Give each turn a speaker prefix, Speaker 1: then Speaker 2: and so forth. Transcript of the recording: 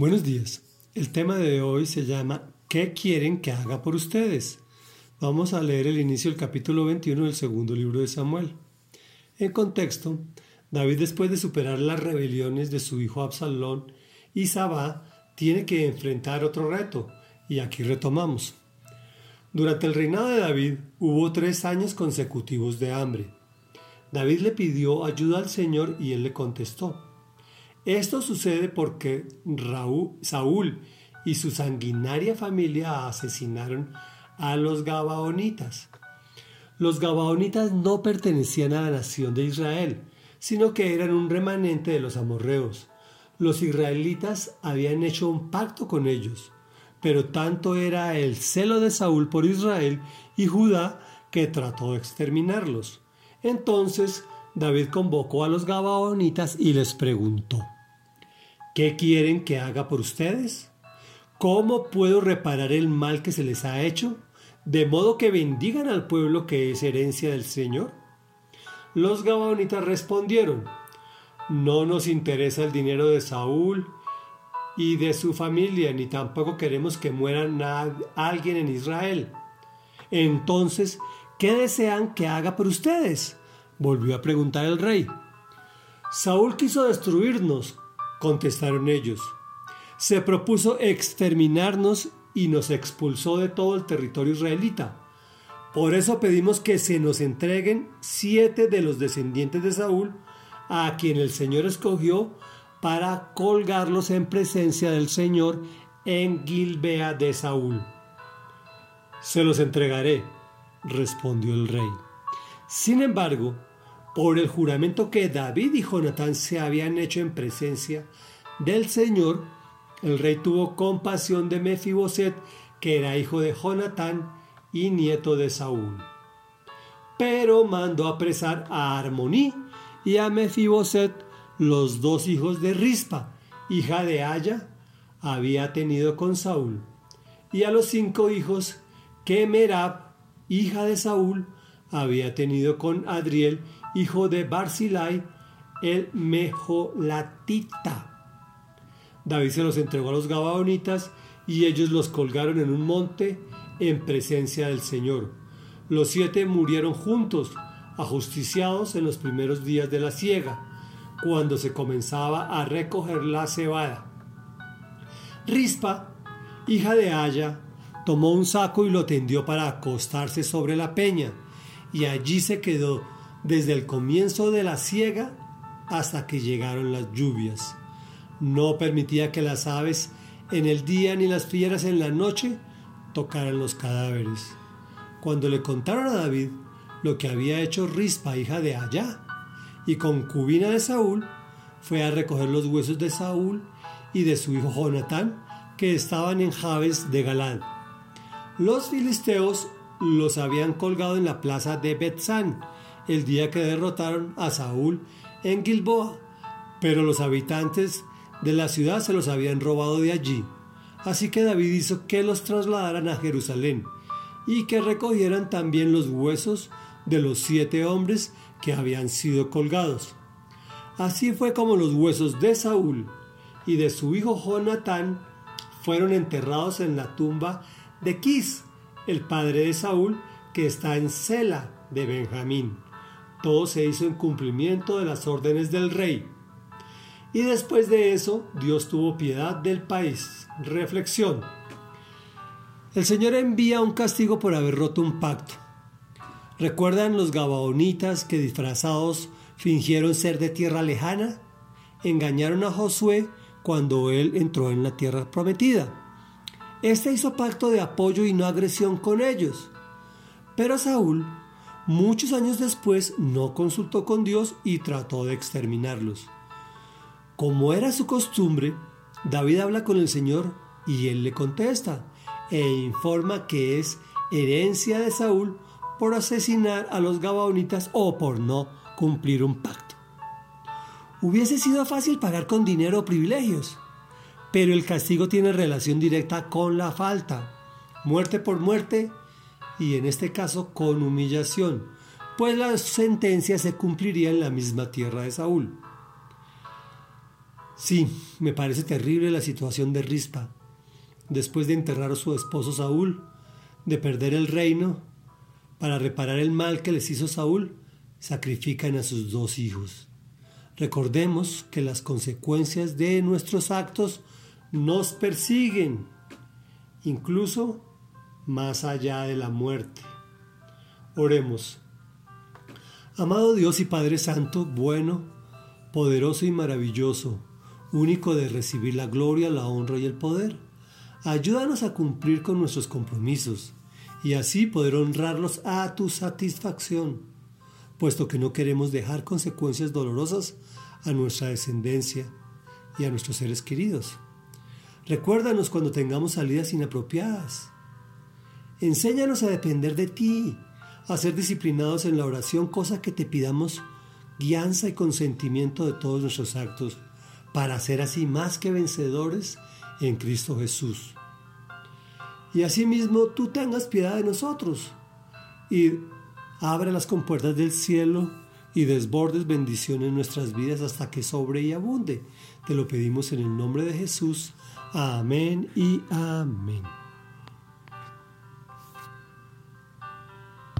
Speaker 1: Buenos días. El tema de hoy se llama ¿Qué quieren que haga por ustedes? Vamos a leer el inicio del capítulo 21 del segundo libro de Samuel. En contexto, David después de superar las rebeliones de su hijo Absalón y Sabá, tiene que enfrentar otro reto, y aquí retomamos. Durante el reinado de David hubo tres años consecutivos de hambre. David le pidió ayuda al Señor y él le contestó. Esto sucede porque Raúl, Saúl y su sanguinaria familia asesinaron a los Gabaonitas. Los Gabaonitas no pertenecían a la nación de Israel, sino que eran un remanente de los amorreos. Los israelitas habían hecho un pacto con ellos pero tanto era el celo de Saúl por Israel y Judá que trató de exterminarlos. Entonces David convocó a los Gabaonitas y les preguntó, ¿qué quieren que haga por ustedes? ¿Cómo puedo reparar el mal que se les ha hecho? De modo que bendigan al pueblo que es herencia del Señor. Los Gabaonitas respondieron, no nos interesa el dinero de Saúl, y de su familia, ni tampoco queremos que muera alguien en Israel. Entonces, ¿qué desean que haga por ustedes? volvió a preguntar el rey. Saúl quiso destruirnos, contestaron ellos. Se propuso exterminarnos y nos expulsó de todo el territorio israelita. Por eso pedimos que se nos entreguen siete de los descendientes de Saúl, a quien el Señor escogió para colgarlos en presencia del Señor en Gilbea de Saúl. Se los entregaré, respondió el rey. Sin embargo, por el juramento que David y Jonatán se habían hecho en presencia del Señor, el rey tuvo compasión de Mefiboset, que era hijo de Jonatán y nieto de Saúl. Pero mandó apresar a Armoní y a Mefiboset, los dos hijos de Rispa, hija de Aya, había tenido con Saúl, y a los cinco hijos que Merab, hija de Saúl, había tenido con Adriel, hijo de Barzilai, el Mejolatita. David se los entregó a los Gabaonitas y ellos los colgaron en un monte en presencia del Señor. Los siete murieron juntos, ajusticiados en los primeros días de la siega cuando se comenzaba a recoger la cebada. Rispa, hija de Aya, tomó un saco y lo tendió para acostarse sobre la peña, y allí se quedó desde el comienzo de la siega hasta que llegaron las lluvias. No permitía que las aves en el día ni las fieras en la noche tocaran los cadáveres. Cuando le contaron a David lo que había hecho Rispa, hija de Aya, y concubina de Saúl, fue a recoger los huesos de Saúl y de su hijo Jonatán, que estaban en Jabes de Galán. Los filisteos los habían colgado en la plaza de Betzán el día que derrotaron a Saúl en Gilboa, pero los habitantes de la ciudad se los habían robado de allí. Así que David hizo que los trasladaran a Jerusalén y que recogieran también los huesos de los siete hombres que habían sido colgados. Así fue como los huesos de Saúl y de su hijo Jonatán fueron enterrados en la tumba de Quis, el padre de Saúl, que está en Sela de Benjamín. Todo se hizo en cumplimiento de las órdenes del rey. Y después de eso, Dios tuvo piedad del país. Reflexión. El Señor envía un castigo por haber roto un pacto. ¿Recuerdan los gabaonitas que disfrazados fingieron ser de tierra lejana? Engañaron a Josué cuando él entró en la tierra prometida. Este hizo pacto de apoyo y no agresión con ellos. Pero Saúl, muchos años después, no consultó con Dios y trató de exterminarlos. Como era su costumbre, David habla con el Señor y él le contesta e informa que es herencia de Saúl por asesinar a los gabaonitas o por no cumplir un pacto. Hubiese sido fácil pagar con dinero o privilegios, pero el castigo tiene relación directa con la falta, muerte por muerte y en este caso con humillación, pues la sentencia se cumpliría en la misma tierra de Saúl. Sí, me parece terrible la situación de Rispa. Después de enterrar a su esposo Saúl, de perder el reino, para reparar el mal que les hizo Saúl, sacrifican a sus dos hijos. Recordemos que las consecuencias de nuestros actos nos persiguen, incluso más allá de la muerte. Oremos. Amado Dios y Padre Santo, bueno, poderoso y maravilloso, único de recibir la gloria, la honra y el poder, ayúdanos a cumplir con nuestros compromisos y así poder honrarlos a tu satisfacción, puesto que no queremos dejar consecuencias dolorosas a nuestra descendencia y a nuestros seres queridos. Recuérdanos cuando tengamos salidas inapropiadas. Enséñanos a depender de ti, a ser disciplinados en la oración, cosa que te pidamos guianza y consentimiento de todos nuestros actos, para ser así más que vencedores en Cristo Jesús. Y asimismo tú tengas piedad de nosotros y abre las compuertas del cielo y desbordes bendiciones en nuestras vidas hasta que sobre y abunde. Te lo pedimos en el nombre de Jesús. Amén y amén.